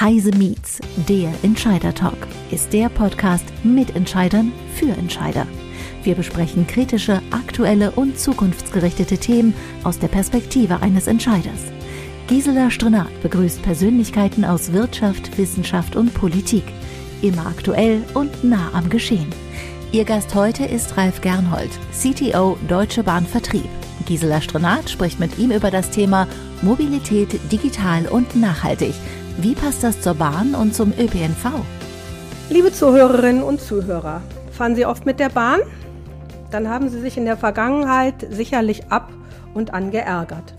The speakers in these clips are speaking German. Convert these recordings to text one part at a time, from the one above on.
Heise Meets, der Entscheider Talk, ist der Podcast mit Entscheidern für Entscheider. Wir besprechen kritische, aktuelle und zukunftsgerichtete Themen aus der Perspektive eines Entscheiders. Gisela Strenat begrüßt Persönlichkeiten aus Wirtschaft, Wissenschaft und Politik. Immer aktuell und nah am Geschehen. Ihr Gast heute ist Ralf Gernhold, CTO Deutsche Bahn Vertrieb. Gisela Strenat spricht mit ihm über das Thema Mobilität digital und nachhaltig – wie passt das zur Bahn und zum ÖPNV? Liebe Zuhörerinnen und Zuhörer, fahren Sie oft mit der Bahn? Dann haben Sie sich in der Vergangenheit sicherlich ab und an geärgert.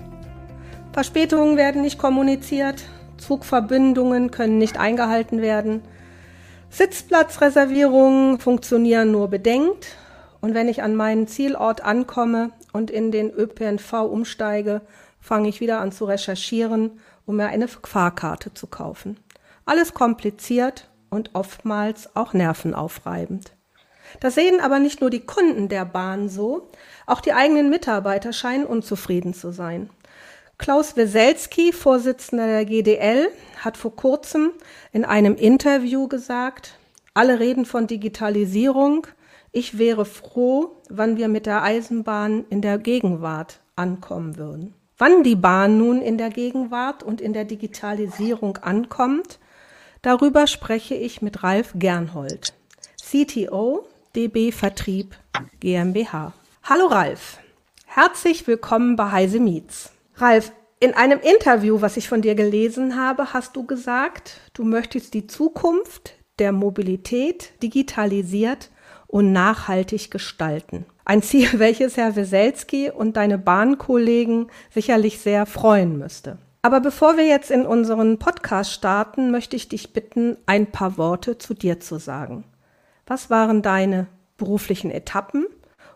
Verspätungen werden nicht kommuniziert, Zugverbindungen können nicht eingehalten werden, Sitzplatzreservierungen funktionieren nur bedingt und wenn ich an meinen Zielort ankomme und in den ÖPNV umsteige, fange ich wieder an zu recherchieren um mir eine Fahrkarte zu kaufen. Alles kompliziert und oftmals auch nervenaufreibend. Das sehen aber nicht nur die Kunden der Bahn so, auch die eigenen Mitarbeiter scheinen unzufrieden zu sein. Klaus Weselski, Vorsitzender der GDL, hat vor kurzem in einem Interview gesagt, alle reden von Digitalisierung. Ich wäre froh, wann wir mit der Eisenbahn in der Gegenwart ankommen würden. Wann die Bahn nun in der Gegenwart und in der Digitalisierung ankommt, darüber spreche ich mit Ralf Gernhold, CTO DB Vertrieb GmbH. Hallo Ralf, herzlich willkommen bei Heise Meets. Ralf, in einem Interview, was ich von dir gelesen habe, hast du gesagt, du möchtest die Zukunft der Mobilität digitalisiert und nachhaltig gestalten. Ein Ziel, welches Herr Weselski und deine Bahnkollegen sicherlich sehr freuen müsste. Aber bevor wir jetzt in unseren Podcast starten, möchte ich dich bitten, ein paar Worte zu dir zu sagen. Was waren deine beruflichen Etappen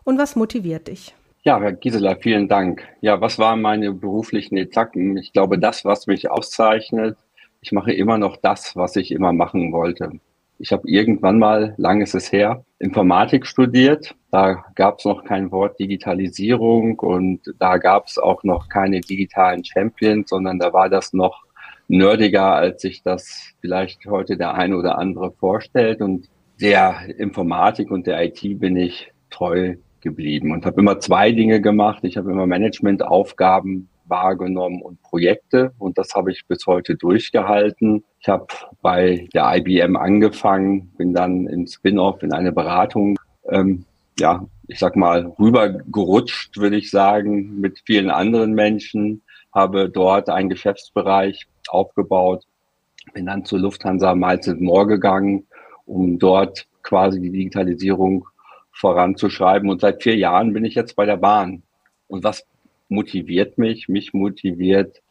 und was motiviert dich? Ja, Herr Gisela, vielen Dank. Ja, was waren meine beruflichen Etappen? Ich glaube, das, was mich auszeichnet, ich mache immer noch das, was ich immer machen wollte. Ich habe irgendwann mal, lang ist es her, Informatik studiert. Da gab es noch kein Wort Digitalisierung und da gab es auch noch keine digitalen Champions, sondern da war das noch nerdiger, als sich das vielleicht heute der eine oder andere vorstellt. Und der Informatik und der IT bin ich treu geblieben und habe immer zwei Dinge gemacht. Ich habe immer Managementaufgaben wahrgenommen und Projekte und das habe ich bis heute durchgehalten. Ich habe bei der IBM angefangen, bin dann in Spin-off in eine Beratung, ähm, ja, ich sag mal, rübergerutscht, würde ich sagen, mit vielen anderen Menschen, habe dort einen Geschäftsbereich aufgebaut, bin dann zur Lufthansa Miles More gegangen, um dort quasi die Digitalisierung voranzuschreiben. Und seit vier Jahren bin ich jetzt bei der Bahn. Und was motiviert mich. Mich motiviert,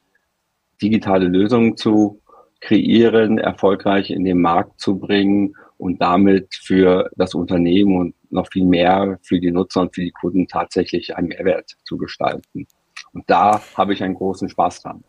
digitale Lösungen zu kreieren, erfolgreich in den Markt zu bringen und damit für das Unternehmen und noch viel mehr für die Nutzer und für die Kunden tatsächlich einen Mehrwert zu gestalten. Und da habe ich einen großen Spaß dran.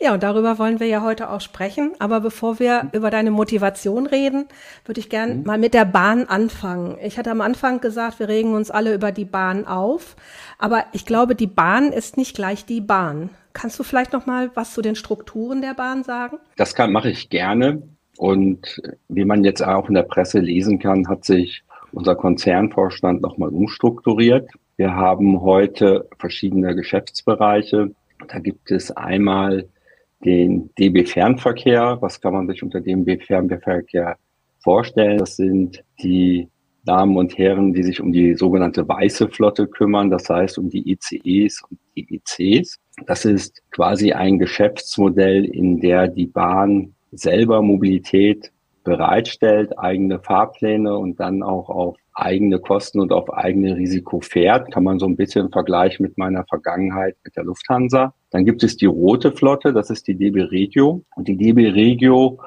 Ja, und darüber wollen wir ja heute auch sprechen. Aber bevor wir mhm. über deine Motivation reden, würde ich gern mhm. mal mit der Bahn anfangen. Ich hatte am Anfang gesagt, wir regen uns alle über die Bahn auf. Aber ich glaube, die Bahn ist nicht gleich die Bahn. Kannst du vielleicht noch mal was zu den Strukturen der Bahn sagen? Das kann, mache ich gerne. Und wie man jetzt auch in der Presse lesen kann, hat sich unser Konzernvorstand nochmal umstrukturiert. Wir haben heute verschiedene Geschäftsbereiche. Da gibt es einmal den DB Fernverkehr. Was kann man sich unter DB Fernverkehr vorstellen? Das sind die Damen und Herren, die sich um die sogenannte weiße Flotte kümmern, das heißt um die ICEs und die. Das ist quasi ein Geschäftsmodell, in der die Bahn selber Mobilität bereitstellt, eigene Fahrpläne und dann auch auf eigene Kosten und auf eigene Risiko fährt. Kann man so ein bisschen vergleichen mit meiner Vergangenheit mit der Lufthansa. Dann gibt es die rote Flotte, das ist die DB Regio. Und die DB Regio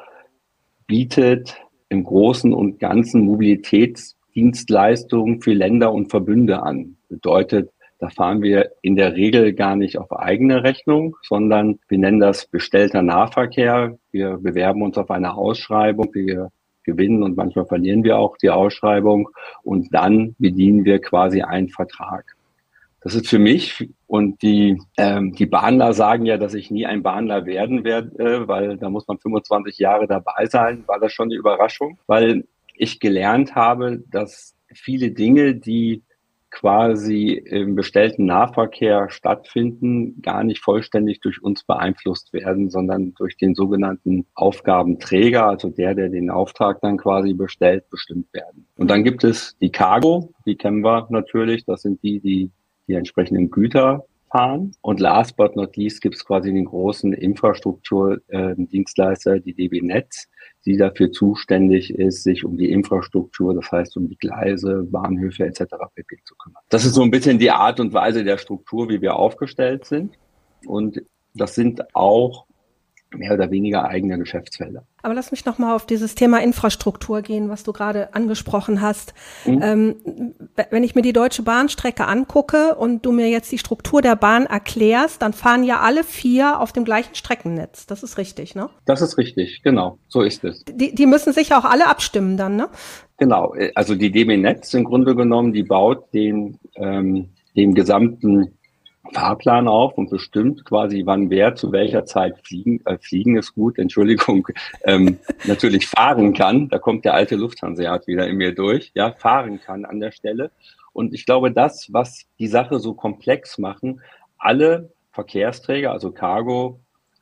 bietet im Großen und Ganzen Mobilitätsdienstleistungen für Länder und Verbünde an. Bedeutet, da fahren wir in der Regel gar nicht auf eigene Rechnung, sondern wir nennen das bestellter Nahverkehr. Wir bewerben uns auf eine Ausschreibung, wir gewinnen und manchmal verlieren wir auch die Ausschreibung und dann bedienen wir quasi einen Vertrag. Das ist für mich und die, ähm, die Bahnler sagen ja, dass ich nie ein Bahnler werden werde, weil da muss man 25 Jahre dabei sein. War das schon eine Überraschung? Weil ich gelernt habe, dass viele Dinge, die quasi im bestellten Nahverkehr stattfinden, gar nicht vollständig durch uns beeinflusst werden, sondern durch den sogenannten Aufgabenträger, also der, der den Auftrag dann quasi bestellt, bestimmt werden. Und dann gibt es die Cargo, die kennen wir natürlich, das sind die, die die entsprechenden Güter fahren. Und last but not least gibt es quasi den großen Infrastrukturdienstleister, äh, die DB Netz, die dafür zuständig ist, sich um die Infrastruktur, das heißt um die Gleise, Bahnhöfe etc. pp. zu kümmern. Das ist so ein bisschen die Art und Weise der Struktur, wie wir aufgestellt sind. Und das sind auch mehr oder weniger eigene Geschäftsfelder. Aber lass mich noch mal auf dieses Thema Infrastruktur gehen, was du gerade angesprochen hast. Mhm. Ähm, wenn ich mir die Deutsche Bahnstrecke angucke und du mir jetzt die Struktur der Bahn erklärst, dann fahren ja alle vier auf dem gleichen Streckennetz. Das ist richtig, ne? Das ist richtig, genau. So ist es. Die, die müssen sich auch alle abstimmen dann, ne? Genau. Also die DB Netz im Grunde genommen, die baut den, ähm, den gesamten Fahrplan auf und bestimmt quasi, wann wer zu welcher Zeit fliegen, äh, fliegen ist gut, Entschuldigung, ähm, natürlich fahren kann. Da kommt der alte Lufthanseat wieder in mir durch, ja, fahren kann an der Stelle. Und ich glaube, das, was die Sache so komplex machen, alle Verkehrsträger, also Cargo,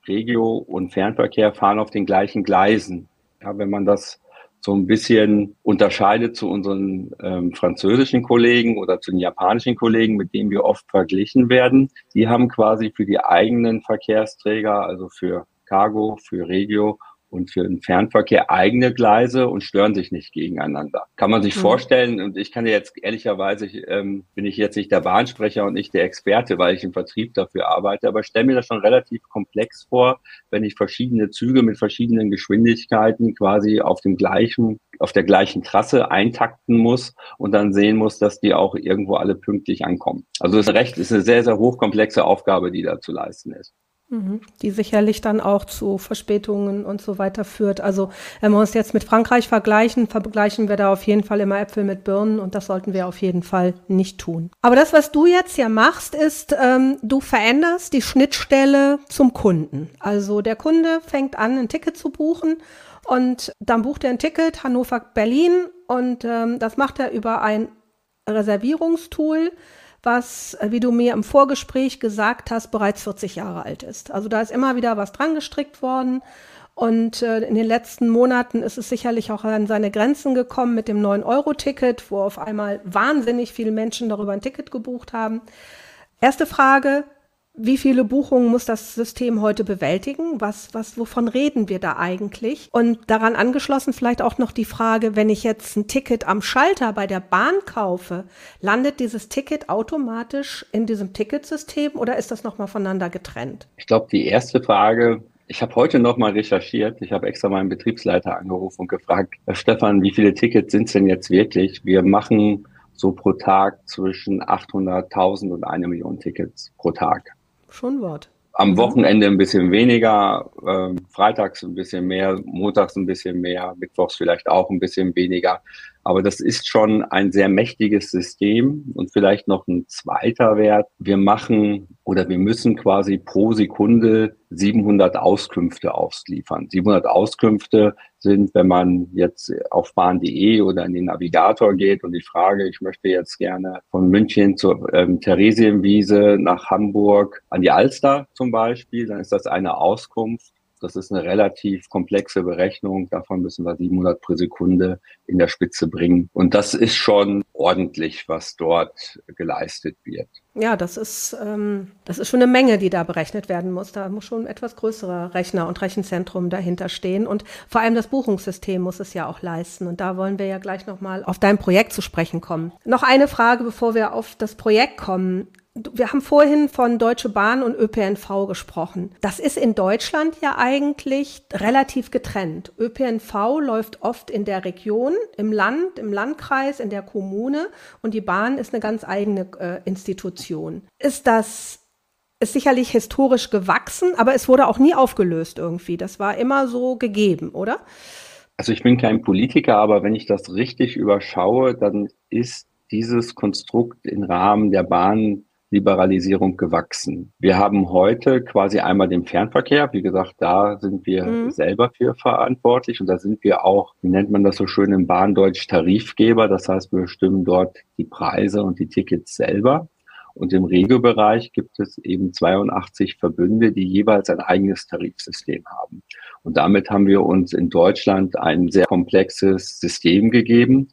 Regio und Fernverkehr fahren auf den gleichen Gleisen. Ja, wenn man das so ein bisschen unterscheidet zu unseren ähm, französischen Kollegen oder zu den japanischen Kollegen, mit denen wir oft verglichen werden. Die haben quasi für die eigenen Verkehrsträger, also für Cargo, für Regio und für den Fernverkehr eigene Gleise und stören sich nicht gegeneinander. Kann man sich mhm. vorstellen, und ich kann ja jetzt ehrlicherweise, ähm, bin ich jetzt nicht der Bahnsprecher und nicht der Experte, weil ich im Vertrieb dafür arbeite, aber stelle mir das schon relativ komplex vor, wenn ich verschiedene Züge mit verschiedenen Geschwindigkeiten quasi auf dem gleichen, auf der gleichen Trasse eintakten muss und dann sehen muss, dass die auch irgendwo alle pünktlich ankommen. Also das Recht ist eine sehr, sehr hochkomplexe Aufgabe, die da zu leisten ist. Mhm. Die sicherlich dann auch zu Verspätungen und so weiter führt. Also wenn wir uns jetzt mit Frankreich vergleichen, vergleichen wir da auf jeden Fall immer Äpfel mit Birnen und das sollten wir auf jeden Fall nicht tun. Aber das, was du jetzt ja machst, ist, ähm, du veränderst die Schnittstelle zum Kunden. Also der Kunde fängt an, ein Ticket zu buchen und dann bucht er ein Ticket Hannover-Berlin und ähm, das macht er über ein Reservierungstool was, äh, wie du mir im Vorgespräch gesagt hast, bereits 40 Jahre alt ist. Also da ist immer wieder was dran gestrickt worden. Und äh, in den letzten Monaten ist es sicherlich auch an seine Grenzen gekommen mit dem 9-Euro-Ticket, wo auf einmal wahnsinnig viele Menschen darüber ein Ticket gebucht haben. Erste Frage, wie viele Buchungen muss das System heute bewältigen? Was, was, wovon reden wir da eigentlich? Und daran angeschlossen vielleicht auch noch die Frage, wenn ich jetzt ein Ticket am Schalter bei der Bahn kaufe, landet dieses Ticket automatisch in diesem Ticketsystem oder ist das nochmal voneinander getrennt? Ich glaube, die erste Frage, ich habe heute nochmal recherchiert. Ich habe extra meinen Betriebsleiter angerufen und gefragt, Stefan, wie viele Tickets sind es denn jetzt wirklich? Wir machen so pro Tag zwischen 800.000 und eine Million Tickets pro Tag. Schon Wort. Am Wochenende ein bisschen weniger, äh, freitags ein bisschen mehr, montags ein bisschen mehr, mittwochs vielleicht auch ein bisschen weniger. Aber das ist schon ein sehr mächtiges System. Und vielleicht noch ein zweiter Wert. Wir machen oder wir müssen quasi pro Sekunde 700 Auskünfte ausliefern. 700 Auskünfte sind, wenn man jetzt auf bahn.de oder in den Navigator geht und die Frage, ich möchte jetzt gerne von München zur ähm, Theresienwiese nach Hamburg an die Alster zum Beispiel, dann ist das eine Auskunft. Das ist eine relativ komplexe Berechnung. Davon müssen wir 700 pro Sekunde in der Spitze bringen. Und das ist schon ordentlich, was dort geleistet wird. Ja, das ist, ähm, das ist schon eine Menge, die da berechnet werden muss. Da muss schon ein etwas größerer Rechner und Rechenzentrum dahinter stehen. Und vor allem das Buchungssystem muss es ja auch leisten. Und da wollen wir ja gleich nochmal auf dein Projekt zu sprechen kommen. Noch eine Frage, bevor wir auf das Projekt kommen. Wir haben vorhin von Deutsche Bahn und ÖPNV gesprochen. Das ist in Deutschland ja eigentlich relativ getrennt. ÖPNV läuft oft in der Region, im Land, im Landkreis, in der Kommune und die Bahn ist eine ganz eigene äh, Institution. Ist das ist sicherlich historisch gewachsen, aber es wurde auch nie aufgelöst irgendwie. Das war immer so gegeben, oder? Also ich bin kein Politiker, aber wenn ich das richtig überschaue, dann ist dieses Konstrukt im Rahmen der Bahn Liberalisierung gewachsen. Wir haben heute quasi einmal den Fernverkehr. Wie gesagt, da sind wir mhm. selber für verantwortlich und da sind wir auch, wie nennt man das so schön im Bahndeutsch, Tarifgeber. Das heißt, wir bestimmen dort die Preise und die Tickets selber. Und im Regiobereich gibt es eben 82 Verbünde, die jeweils ein eigenes Tarifsystem haben. Und damit haben wir uns in Deutschland ein sehr komplexes System gegeben,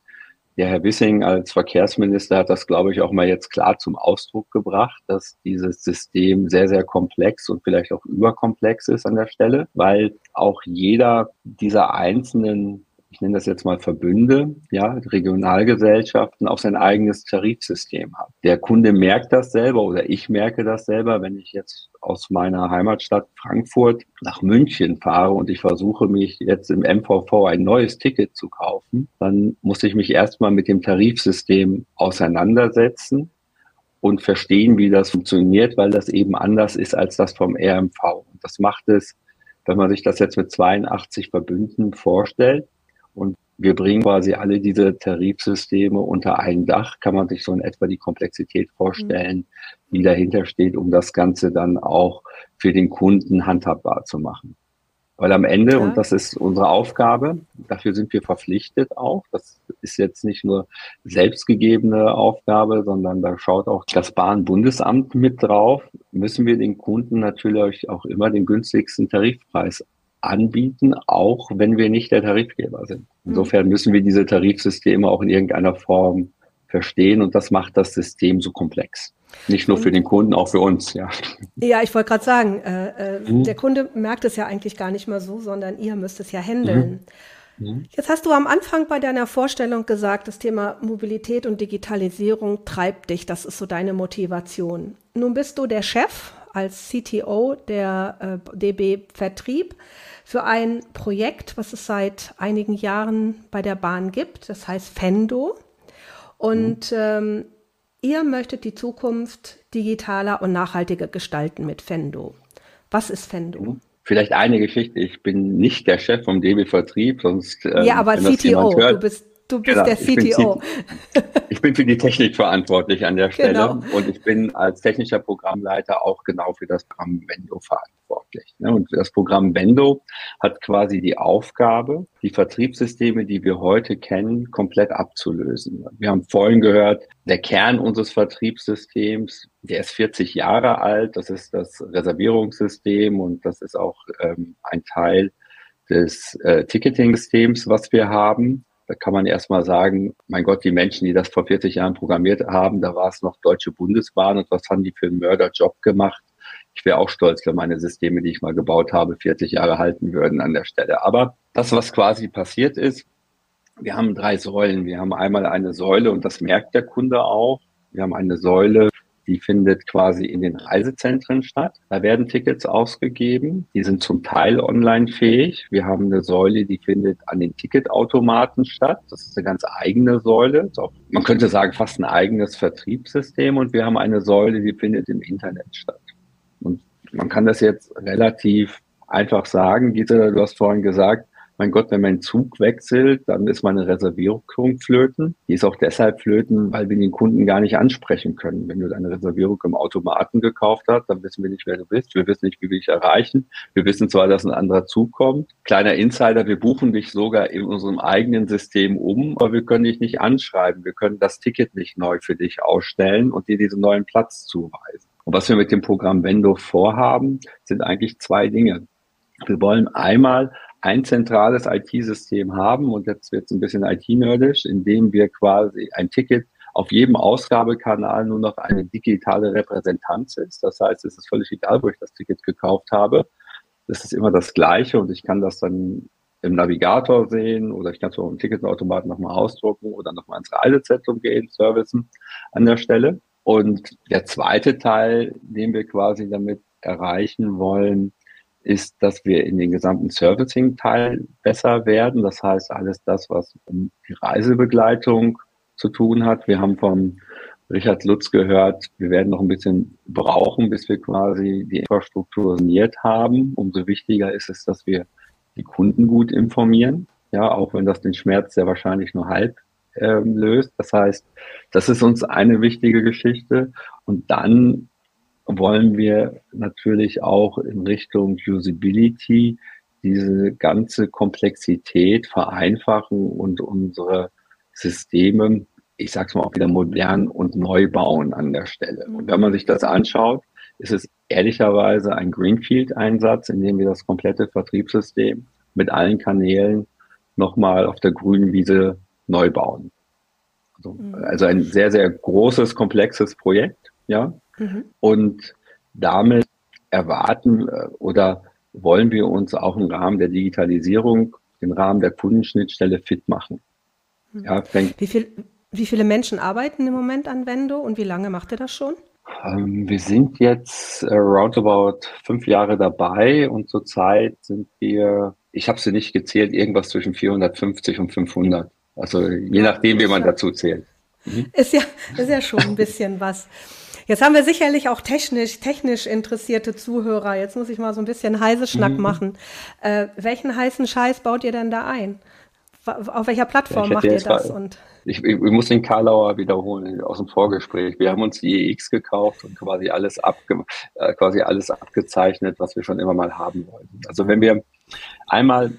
ja, Herr Wissing als Verkehrsminister hat das, glaube ich, auch mal jetzt klar zum Ausdruck gebracht, dass dieses System sehr, sehr komplex und vielleicht auch überkomplex ist an der Stelle, weil auch jeder dieser einzelnen ich nenne das jetzt mal Verbünde, ja, Regionalgesellschaften auch sein eigenes Tarifsystem haben. Der Kunde merkt das selber oder ich merke das selber, wenn ich jetzt aus meiner Heimatstadt Frankfurt nach München fahre und ich versuche mich jetzt im MVV ein neues Ticket zu kaufen, dann muss ich mich erstmal mit dem Tarifsystem auseinandersetzen und verstehen, wie das funktioniert, weil das eben anders ist als das vom RMV. Und das macht es, wenn man sich das jetzt mit 82 Verbünden vorstellt, und wir bringen quasi alle diese Tarifsysteme unter ein Dach. Kann man sich so in etwa die Komplexität vorstellen, die dahinter steht, um das Ganze dann auch für den Kunden handhabbar zu machen. Weil am Ende, und das ist unsere Aufgabe, dafür sind wir verpflichtet auch. Das ist jetzt nicht nur selbstgegebene Aufgabe, sondern da schaut auch das Bahnbundesamt mit drauf. Müssen wir den Kunden natürlich auch immer den günstigsten Tarifpreis anbieten, auch wenn wir nicht der Tarifgeber sind. Mhm. Insofern müssen wir diese Tarifsysteme auch in irgendeiner Form verstehen und das macht das System so komplex. Nicht nur für den Kunden, auch für uns, ja. Ja, ich wollte gerade sagen, äh, äh, mhm. der Kunde merkt es ja eigentlich gar nicht mal so, sondern ihr müsst es ja handeln. Mhm. mhm. Jetzt hast du am Anfang bei deiner Vorstellung gesagt, das Thema Mobilität und Digitalisierung treibt dich, das ist so deine Motivation. Nun bist du der Chef als CTO der äh, DB Vertrieb für ein Projekt, was es seit einigen Jahren bei der Bahn gibt. Das heißt Fendo. Und mhm. ähm, ihr möchtet die Zukunft digitaler und nachhaltiger gestalten mit Fendo. Was ist Fendo? Mhm. Vielleicht eine Geschichte. Ich bin nicht der Chef vom DB Vertrieb, sonst. Ähm, ja, aber CTO. Du bist Du bist genau, der CTO. Ich bin, ich bin, für die Technik verantwortlich an der Stelle genau. und ich bin als technischer Programmleiter auch genau für das Programm Vendo verantwortlich. Ne? Und das Programm Vendo hat quasi die Aufgabe, die Vertriebssysteme, die wir heute kennen, komplett abzulösen. Wir haben vorhin gehört, der Kern unseres Vertriebssystems, der ist 40 Jahre alt. Das ist das Reservierungssystem und das ist auch ähm, ein Teil des äh, Ticketing-Systems, was wir haben. Da kann man erstmal sagen, mein Gott, die Menschen, die das vor 40 Jahren programmiert haben, da war es noch Deutsche Bundesbahn und was haben die für einen Mörderjob gemacht? Ich wäre auch stolz, wenn meine Systeme, die ich mal gebaut habe, 40 Jahre halten würden an der Stelle. Aber das, was quasi passiert ist, wir haben drei Säulen. Wir haben einmal eine Säule und das merkt der Kunde auch. Wir haben eine Säule die findet quasi in den Reisezentren statt. Da werden Tickets ausgegeben. Die sind zum Teil online fähig. Wir haben eine Säule, die findet an den Ticketautomaten statt. Das ist eine ganz eigene Säule. Man könnte sagen, fast ein eigenes Vertriebssystem. Und wir haben eine Säule, die findet im Internet statt. Und man kann das jetzt relativ einfach sagen. Gita, du hast vorhin gesagt, mein Gott, wenn mein Zug wechselt, dann ist meine Reservierung flöten. Die ist auch deshalb flöten, weil wir den Kunden gar nicht ansprechen können. Wenn du deine Reservierung im Automaten gekauft hast, dann wissen wir nicht, wer du bist. Wir wissen nicht, wie wir dich erreichen. Wir wissen zwar, dass ein anderer Zug kommt. Kleiner Insider, wir buchen dich sogar in unserem eigenen System um, aber wir können dich nicht anschreiben. Wir können das Ticket nicht neu für dich ausstellen und dir diesen neuen Platz zuweisen. Und was wir mit dem Programm Vendo vorhaben, sind eigentlich zwei Dinge. Wir wollen einmal ein zentrales IT-System haben und jetzt wird es ein bisschen IT-nerdisch, indem wir quasi ein Ticket auf jedem Ausgabekanal nur noch eine digitale Repräsentanz ist. Das heißt, es ist völlig egal, wo ich das Ticket gekauft habe. Das ist immer das Gleiche und ich kann das dann im Navigator sehen oder ich kann es im Ticketautomaten nochmal ausdrucken oder nochmal ins Reisezentrum gehen, Servicen an der Stelle. Und der zweite Teil, den wir quasi damit erreichen wollen, ist, dass wir in den gesamten Servicing-Teil besser werden. Das heißt, alles das, was um die Reisebegleitung zu tun hat. Wir haben vom Richard Lutz gehört, wir werden noch ein bisschen brauchen, bis wir quasi die Infrastruktur saniert haben. Umso wichtiger ist es, dass wir die Kunden gut informieren. Ja, auch wenn das den Schmerz sehr wahrscheinlich nur halb äh, löst. Das heißt, das ist uns eine wichtige Geschichte. Und dann wollen wir natürlich auch in Richtung Usability diese ganze Komplexität vereinfachen und unsere Systeme, ich sag's mal auch wieder modern und neu bauen an der Stelle. Und wenn man sich das anschaut, ist es ehrlicherweise ein Greenfield-Einsatz, in dem wir das komplette Vertriebssystem mit allen Kanälen nochmal auf der grünen Wiese neu bauen. Also, mhm. also ein sehr, sehr großes, komplexes Projekt, ja. Mhm. Und damit erwarten äh, oder wollen wir uns auch im Rahmen der Digitalisierung, im Rahmen der Kundenschnittstelle fit machen. Mhm. Ja, wie, viel, wie viele Menschen arbeiten im Moment an Vendo und wie lange macht ihr das schon? Ähm, wir sind jetzt äh, roundabout fünf Jahre dabei und zurzeit sind wir, ich habe sie nicht gezählt, irgendwas zwischen 450 und 500. Also je nachdem, wie man dazu zählt. Mhm. Ist ja, ist ja schon ein bisschen was. Jetzt haben wir sicherlich auch technisch, technisch interessierte Zuhörer. Jetzt muss ich mal so ein bisschen Heiseschnack mhm. machen. Äh, welchen heißen Scheiß baut ihr denn da ein? Auf welcher Plattform macht ihr das? Und ich, ich, muss den Karlauer wiederholen aus dem Vorgespräch. Wir haben uns die EX gekauft und quasi alles, abge, äh, quasi alles abgezeichnet, was wir schon immer mal haben wollten. Also wenn wir einmal,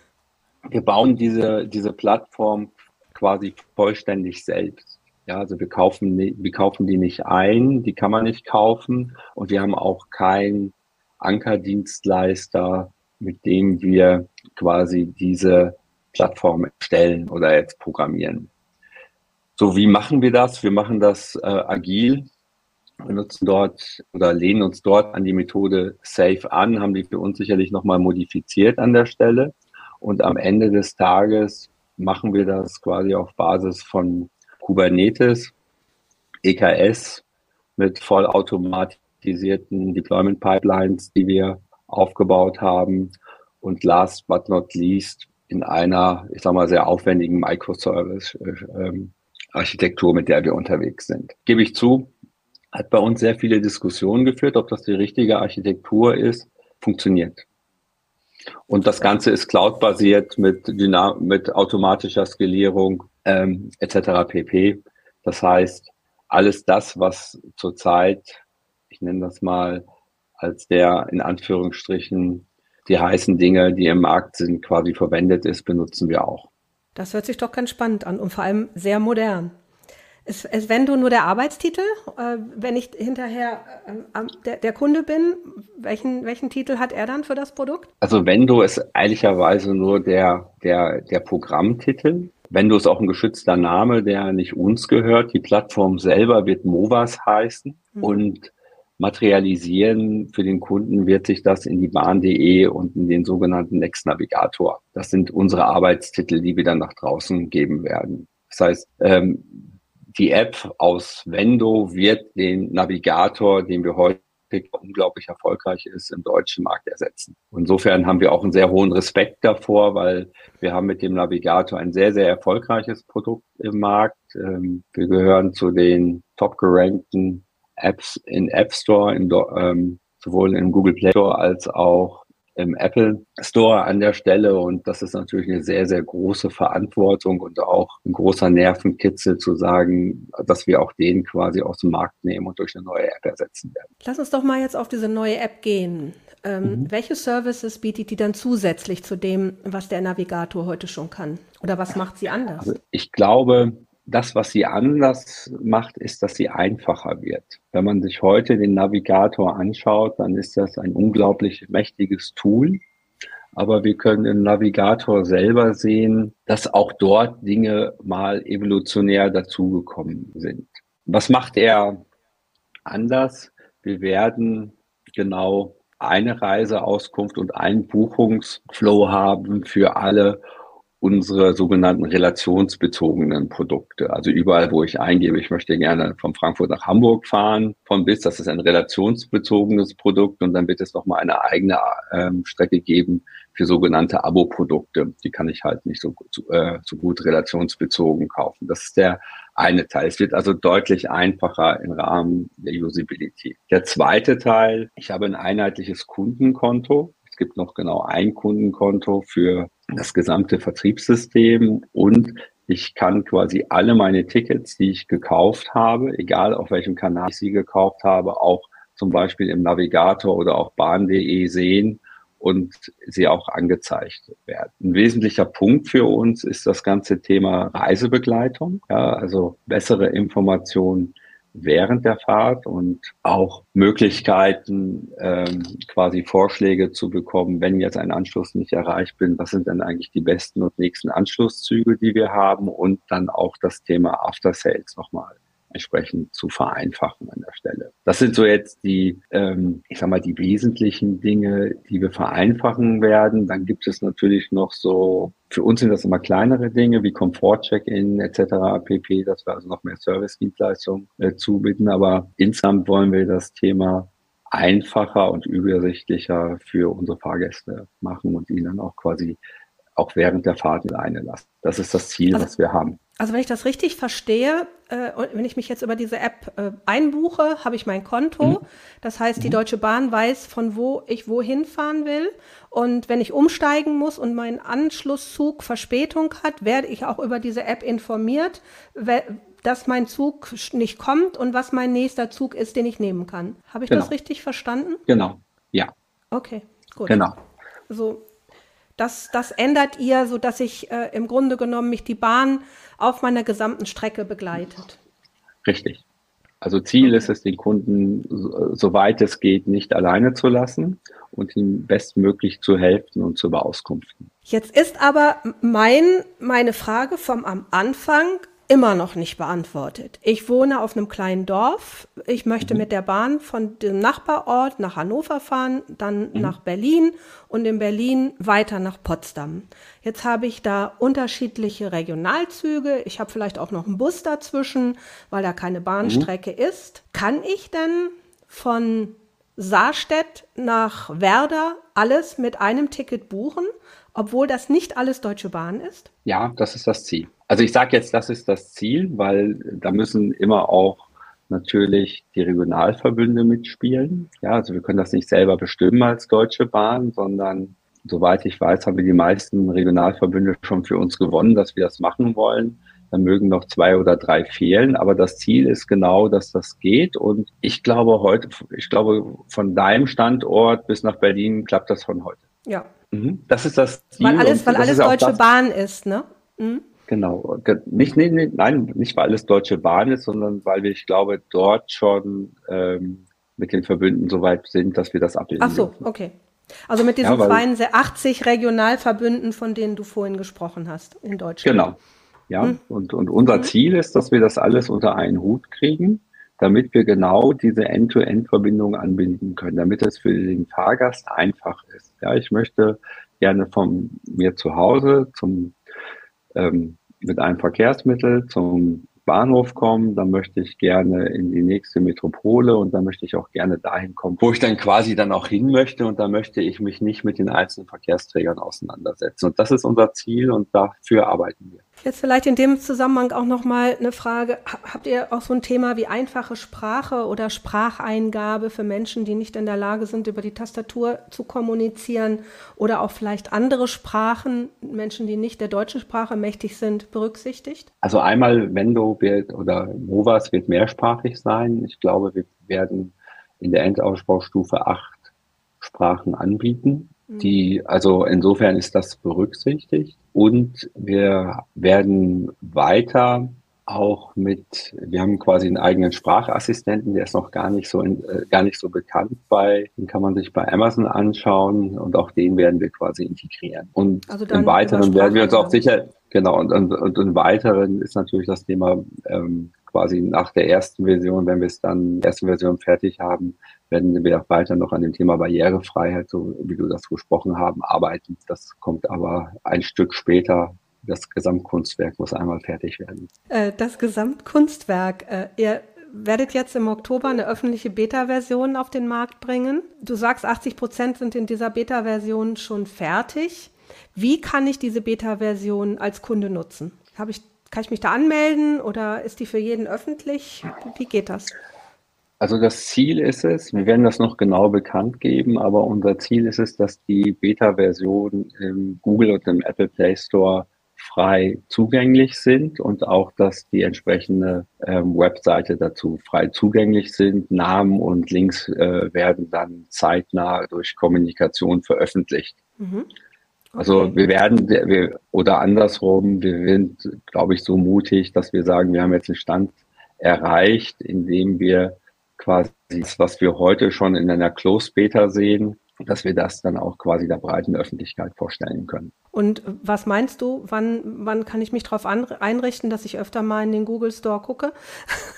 wir bauen diese, diese Plattform quasi vollständig selbst. Ja, also wir kaufen, wir kaufen die nicht ein, die kann man nicht kaufen und wir haben auch keinen Ankerdienstleister, mit dem wir quasi diese Plattform erstellen oder jetzt programmieren. So, wie machen wir das? Wir machen das äh, agil. Wir nutzen dort oder lehnen uns dort an die Methode Safe an, haben die für uns sicherlich nochmal modifiziert an der Stelle. Und am Ende des Tages machen wir das quasi auf Basis von Kubernetes, EKS mit vollautomatisierten Deployment Pipelines, die wir aufgebaut haben. Und last but not least in einer, ich sag mal, sehr aufwendigen Microservice-Architektur, mit der wir unterwegs sind. Gebe ich zu, hat bei uns sehr viele Diskussionen geführt, ob das die richtige Architektur ist, funktioniert. Und das Ganze ist cloud-basiert mit, mit automatischer Skalierung ähm, etc. pp. Das heißt, alles das, was zurzeit, ich nenne das mal als der in Anführungsstrichen die heißen Dinge, die im Markt sind, quasi verwendet ist, benutzen wir auch. Das hört sich doch ganz spannend an und vor allem sehr modern. Ist, ist wenn du nur der Arbeitstitel, äh, wenn ich hinterher äh, der, der, Kunde bin, welchen, welchen Titel hat er dann für das Produkt? Also Vendo ist ehrlicherweise nur der, der, der Programmtitel. Vendo ist auch ein geschützter Name, der nicht uns gehört. Die Plattform selber wird Movas heißen mhm. und materialisieren für den Kunden wird sich das in die Bahn.de und in den sogenannten Next Navigator. Das sind unsere Arbeitstitel, die wir dann nach draußen geben werden. Das heißt, ähm, die App aus Vendo wird den Navigator, den wir heute unglaublich erfolgreich ist, im deutschen Markt ersetzen. Insofern haben wir auch einen sehr hohen Respekt davor, weil wir haben mit dem Navigator ein sehr, sehr erfolgreiches Produkt im Markt. Ähm, wir gehören zu den top gerankten Apps in App Store, in, ähm, sowohl im Google Play Store als auch im Apple Store an der Stelle. Und das ist natürlich eine sehr, sehr große Verantwortung und auch ein großer Nervenkitzel zu sagen, dass wir auch den quasi aus dem Markt nehmen und durch eine neue App ersetzen werden. Lass uns doch mal jetzt auf diese neue App gehen. Ähm, mhm. Welche Services bietet die dann zusätzlich zu dem, was der Navigator heute schon kann? Oder was macht sie anders? Also ich glaube, das, was sie anders macht, ist, dass sie einfacher wird. Wenn man sich heute den Navigator anschaut, dann ist das ein unglaublich mächtiges Tool. Aber wir können im Navigator selber sehen, dass auch dort Dinge mal evolutionär dazugekommen sind. Was macht er anders? Wir werden genau eine Reiseauskunft und einen Buchungsflow haben für alle unsere sogenannten relationsbezogenen Produkte. Also überall, wo ich eingebe, ich möchte gerne von Frankfurt nach Hamburg fahren, von bis, das ist ein relationsbezogenes Produkt und dann wird es nochmal eine eigene ähm, Strecke geben für sogenannte Abo-Produkte. Die kann ich halt nicht so, äh, so gut relationsbezogen kaufen. Das ist der eine Teil. Es wird also deutlich einfacher im Rahmen der Usability. Der zweite Teil, ich habe ein einheitliches Kundenkonto. Es gibt noch genau ein Kundenkonto für das gesamte Vertriebssystem und Ich kann quasi alle meine Tickets, die ich gekauft habe, egal auf welchem Kanal ich sie gekauft habe, auch zum Beispiel im Navigator oder auch bahn.de sehen und sie auch angezeigt werden. Ein wesentlicher Punkt für uns ist das ganze Thema Reisebegleitung, ja, also bessere Informationen während der Fahrt und auch Möglichkeiten, ähm, quasi Vorschläge zu bekommen, wenn jetzt ein Anschluss nicht erreicht bin, was sind denn eigentlich die besten und nächsten Anschlusszüge, die wir haben? Und dann auch das Thema After Sales nochmal entsprechend zu vereinfachen an der Stelle. Das sind so jetzt die, ähm, ich sag mal, die wesentlichen Dinge, die wir vereinfachen werden. Dann gibt es natürlich noch so, für uns sind das immer kleinere Dinge wie Komfort-Check-In etc. pp, dass wir also noch mehr Service-Dienstleistungen äh, zubieten. Aber insgesamt wollen wir das Thema einfacher und übersichtlicher für unsere Fahrgäste machen und ihnen dann auch quasi auch während der Fahrt alleine lassen. Das ist das Ziel, also, was wir haben. Also wenn ich das richtig verstehe, äh, wenn ich mich jetzt über diese App äh, einbuche, habe ich mein Konto. Mhm. Das heißt, die mhm. Deutsche Bahn weiß, von wo ich wohin fahren will. Und wenn ich umsteigen muss und mein Anschlusszug Verspätung hat, werde ich auch über diese App informiert, dass mein Zug nicht kommt und was mein nächster Zug ist, den ich nehmen kann. Habe ich genau. das richtig verstanden? Genau, ja. Okay, gut. Genau. So, das, das ändert ihr, so dass ich äh, im Grunde genommen mich die Bahn auf meiner gesamten Strecke begleitet. Richtig. Also Ziel ist es, den Kunden, soweit es geht, nicht alleine zu lassen und ihm bestmöglich zu helfen und zu beauskunften. Jetzt ist aber mein, meine Frage vom am Anfang, immer noch nicht beantwortet. Ich wohne auf einem kleinen Dorf. Ich möchte mhm. mit der Bahn von dem Nachbarort nach Hannover fahren, dann mhm. nach Berlin und in Berlin weiter nach Potsdam. Jetzt habe ich da unterschiedliche Regionalzüge. Ich habe vielleicht auch noch einen Bus dazwischen, weil da keine Bahnstrecke mhm. ist. Kann ich denn von Saarstedt nach Werder alles mit einem Ticket buchen, obwohl das nicht alles Deutsche Bahn ist? Ja, das ist das Ziel. Also ich sage jetzt, das ist das Ziel, weil da müssen immer auch natürlich die Regionalverbünde mitspielen. Ja, also wir können das nicht selber bestimmen als Deutsche Bahn, sondern soweit ich weiß, haben wir die meisten Regionalverbünde schon für uns gewonnen, dass wir das machen wollen. Dann mögen noch zwei oder drei fehlen, aber das Ziel ist genau, dass das geht. Und ich glaube heute, ich glaube, von deinem Standort bis nach Berlin klappt das von heute. Ja. Mhm. Das ist das Ziel. Weil alles, weil alles Deutsche Bahn ist, ne? Mhm. Genau. Nicht, nee, nee, nein, nicht weil alles Deutsche Bahn ist, sondern weil wir, ich glaube, dort schon ähm, mit den Verbünden so weit sind, dass wir das abbilden. Ach so, dürfen. okay. Also mit diesen ja, 82 Regionalverbünden, von denen du vorhin gesprochen hast in Deutschland. Genau. Ja, hm. und, und unser hm. Ziel ist, dass wir das alles unter einen Hut kriegen, damit wir genau diese End-to-End-Verbindung anbinden können, damit es für den Fahrgast einfach ist. Ja, ich möchte gerne von mir zu Hause zum ähm, mit einem Verkehrsmittel zum Bahnhof kommen, dann möchte ich gerne in die nächste Metropole und dann möchte ich auch gerne dahin kommen, wo ich dann quasi dann auch hin möchte und da möchte ich mich nicht mit den einzelnen Verkehrsträgern auseinandersetzen. Und das ist unser Ziel und dafür arbeiten wir. Jetzt vielleicht in dem Zusammenhang auch nochmal eine Frage. Habt ihr auch so ein Thema wie einfache Sprache oder Spracheingabe für Menschen, die nicht in der Lage sind, über die Tastatur zu kommunizieren oder auch vielleicht andere Sprachen, Menschen, die nicht der deutschen Sprache mächtig sind, berücksichtigt? Also einmal Wendo wird oder Movas wird mehrsprachig sein. Ich glaube, wir werden in der Endausbaustufe acht Sprachen anbieten. Die, also insofern ist das berücksichtigt. Und wir werden weiter auch mit, wir haben quasi einen eigenen Sprachassistenten, der ist noch gar nicht so, in, äh, gar nicht so bekannt bei, den kann man sich bei Amazon anschauen und auch den werden wir quasi integrieren. Und also im Weiteren werden wir uns auch sicher, genau, und, und, und im Weiteren ist natürlich das Thema ähm, quasi nach der ersten Version, wenn wir es dann, erste Version fertig haben, werden wir auch weiter noch an dem Thema Barrierefreiheit, so wie du das gesprochen haben, arbeiten. Das kommt aber ein Stück später. Das Gesamtkunstwerk muss einmal fertig werden. Äh, das Gesamtkunstwerk, äh, ihr werdet jetzt im Oktober eine öffentliche Beta-Version auf den Markt bringen. Du sagst, 80 Prozent sind in dieser Beta-Version schon fertig. Wie kann ich diese Beta-Version als Kunde nutzen? Habe ich, kann ich mich da anmelden oder ist die für jeden öffentlich? Wie geht das? Also das Ziel ist es, wir werden das noch genau bekannt geben, aber unser Ziel ist es, dass die Beta-Version im Google und im Apple Play Store frei zugänglich sind und auch, dass die entsprechende ähm, Webseite dazu frei zugänglich sind. Namen und Links äh, werden dann zeitnah durch Kommunikation veröffentlicht. Mhm. Also okay. Also wir werden, wir, oder andersrum, wir sind, glaube ich, so mutig, dass wir sagen, wir haben jetzt einen Stand erreicht, in dem wir quasi das, was wir heute schon in einer Close Beta sehen, dass wir das dann auch quasi der breiten Öffentlichkeit vorstellen können. Und was meinst du, wann, wann kann ich mich darauf einrichten, dass ich öfter mal in den Google Store gucke?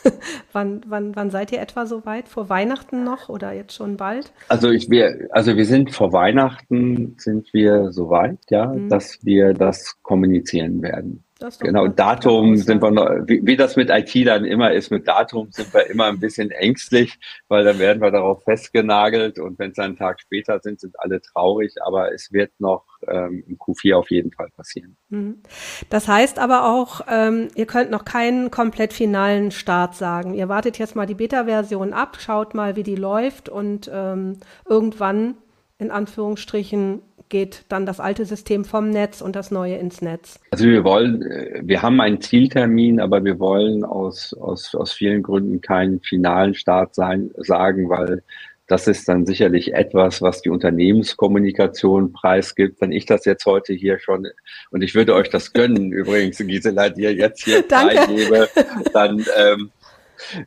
wann, wann, wann seid ihr etwa so weit? Vor Weihnachten noch oder jetzt schon bald? Also ich wir, also wir sind vor Weihnachten sind wir so weit, ja, mhm. dass wir das kommunizieren werden. Genau, Datum sind wir noch, wie, wie, das mit IT dann immer ist, mit Datum sind wir immer ein bisschen ängstlich, weil dann werden wir darauf festgenagelt und wenn es einen Tag später sind, sind alle traurig, aber es wird noch ähm, im Q4 auf jeden Fall passieren. Mhm. Das heißt aber auch, ähm, ihr könnt noch keinen komplett finalen Start sagen. Ihr wartet jetzt mal die Beta-Version ab, schaut mal, wie die läuft und ähm, irgendwann in Anführungsstrichen geht dann das alte System vom Netz und das neue ins Netz? Also wir wollen, äh, wir haben einen Zieltermin, aber wir wollen aus, aus, aus vielen Gründen keinen finalen Start sein, sagen, weil das ist dann sicherlich etwas, was die Unternehmenskommunikation preisgibt. Wenn ich das jetzt heute hier schon, und ich würde euch das gönnen, übrigens, Gisela, dir jetzt hier freigebe, dann ähm,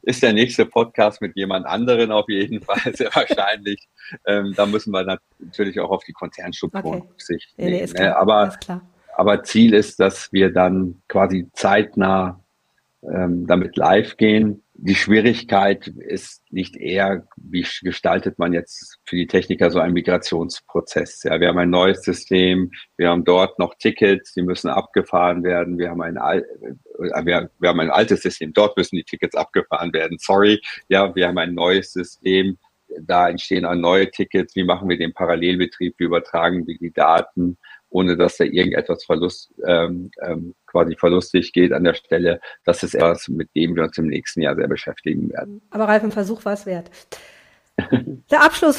ist der nächste Podcast mit jemand anderen auf jeden Fall sehr wahrscheinlich. Ähm, da müssen wir natürlich auch auf die Konzernstrukturen okay. Rücksicht nehmen. Nee, klar, aber, aber Ziel ist, dass wir dann quasi zeitnah ähm, damit live gehen die Schwierigkeit ist nicht eher, wie gestaltet man jetzt für die Techniker so einen Migrationsprozess. Ja, wir haben ein neues System, wir haben dort noch Tickets, die müssen abgefahren werden. Wir haben ein, äh, wir, wir haben ein altes System, dort müssen die Tickets abgefahren werden. Sorry, ja, wir haben ein neues System, da entstehen auch neue Tickets. Wie machen wir den Parallelbetrieb? Wie übertragen wir die Daten? Ohne dass da irgendetwas Verlust, ähm, ähm, quasi verlustig geht an der Stelle. Das ist etwas, mit dem wir uns im nächsten Jahr sehr beschäftigen werden. Aber Ralf, ein Versuch war es wert. Der Abschluss,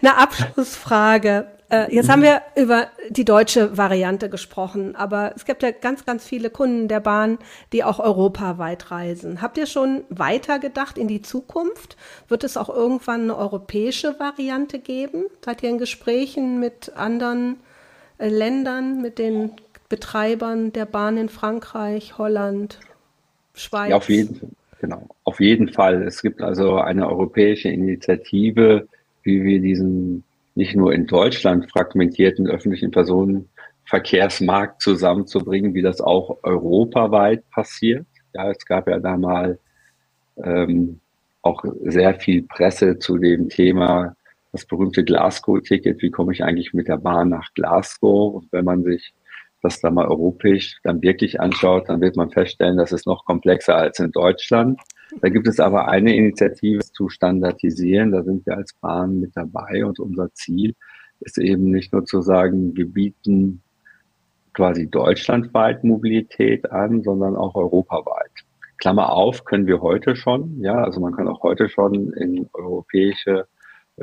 eine Abschlussfrage. Äh, jetzt haben wir über die deutsche Variante gesprochen, aber es gibt ja ganz, ganz viele Kunden der Bahn, die auch europaweit reisen. Habt ihr schon weiter gedacht in die Zukunft? Wird es auch irgendwann eine europäische Variante geben? Seid ihr in Gesprächen mit anderen Ländern, mit den Betreibern der Bahn in Frankreich, Holland, Schweiz? Ja, auf jeden Fall. Genau, auf jeden Fall. Es gibt also eine europäische Initiative, wie wir diesen nicht nur in Deutschland fragmentierten öffentlichen Personenverkehrsmarkt zusammenzubringen, wie das auch europaweit passiert. Ja, es gab ja da mal ähm, auch sehr viel Presse zu dem Thema das berühmte Glasgow-Ticket, wie komme ich eigentlich mit der Bahn nach Glasgow? Und wenn man sich das da mal europäisch dann wirklich anschaut, dann wird man feststellen, das ist noch komplexer als in Deutschland. Da gibt es aber eine Initiative zu standardisieren, da sind wir als Bahn mit dabei und unser Ziel ist eben nicht nur zu sagen, wir bieten quasi deutschlandweit Mobilität an, sondern auch europaweit. Klammer auf, können wir heute schon, ja, also man kann auch heute schon in europäische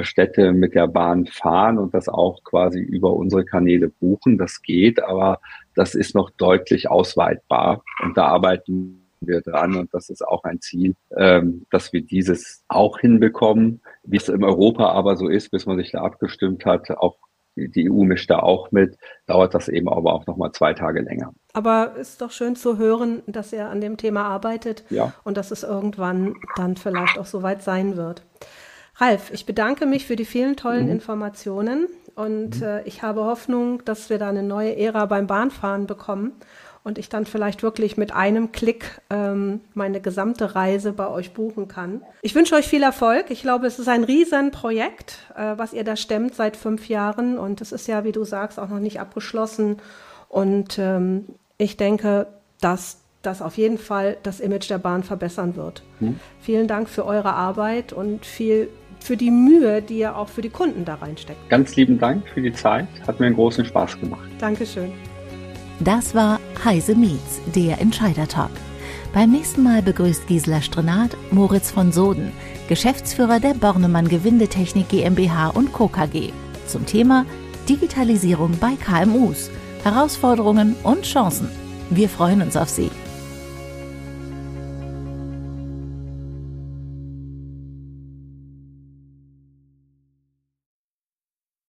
Städte mit der Bahn fahren und das auch quasi über unsere Kanäle buchen. Das geht, aber das ist noch deutlich ausweitbar und da arbeiten wir dran und das ist auch ein Ziel, ähm, dass wir dieses auch hinbekommen. Wie es in Europa aber so ist, bis man sich da abgestimmt hat, auch die EU mischt da auch mit, dauert das eben aber auch nochmal zwei Tage länger. Aber ist doch schön zu hören, dass er an dem Thema arbeitet ja. und dass es irgendwann dann vielleicht auch soweit sein wird. Ralf, ich bedanke mich für die vielen tollen mhm. Informationen und mhm. äh, ich habe Hoffnung, dass wir da eine neue Ära beim Bahnfahren bekommen und ich dann vielleicht wirklich mit einem Klick ähm, meine gesamte Reise bei euch buchen kann. Ich wünsche euch viel Erfolg. Ich glaube, es ist ein Riesenprojekt, äh, was ihr da stemmt seit fünf Jahren und es ist ja, wie du sagst, auch noch nicht abgeschlossen. Und ähm, ich denke, dass das auf jeden Fall das Image der Bahn verbessern wird. Hm. Vielen Dank für eure Arbeit und viel für die Mühe, die ihr auch für die Kunden da reinsteckt. Ganz lieben Dank für die Zeit. Hat mir einen großen Spaß gemacht. Dankeschön. Das war Heise Meets, der Entscheider-Talk. Beim nächsten Mal begrüßt Gisela Strenat Moritz von Soden, Geschäftsführer der Bornemann Gewindetechnik GmbH und Co. KG, zum Thema Digitalisierung bei KMUs, Herausforderungen und Chancen. Wir freuen uns auf Sie.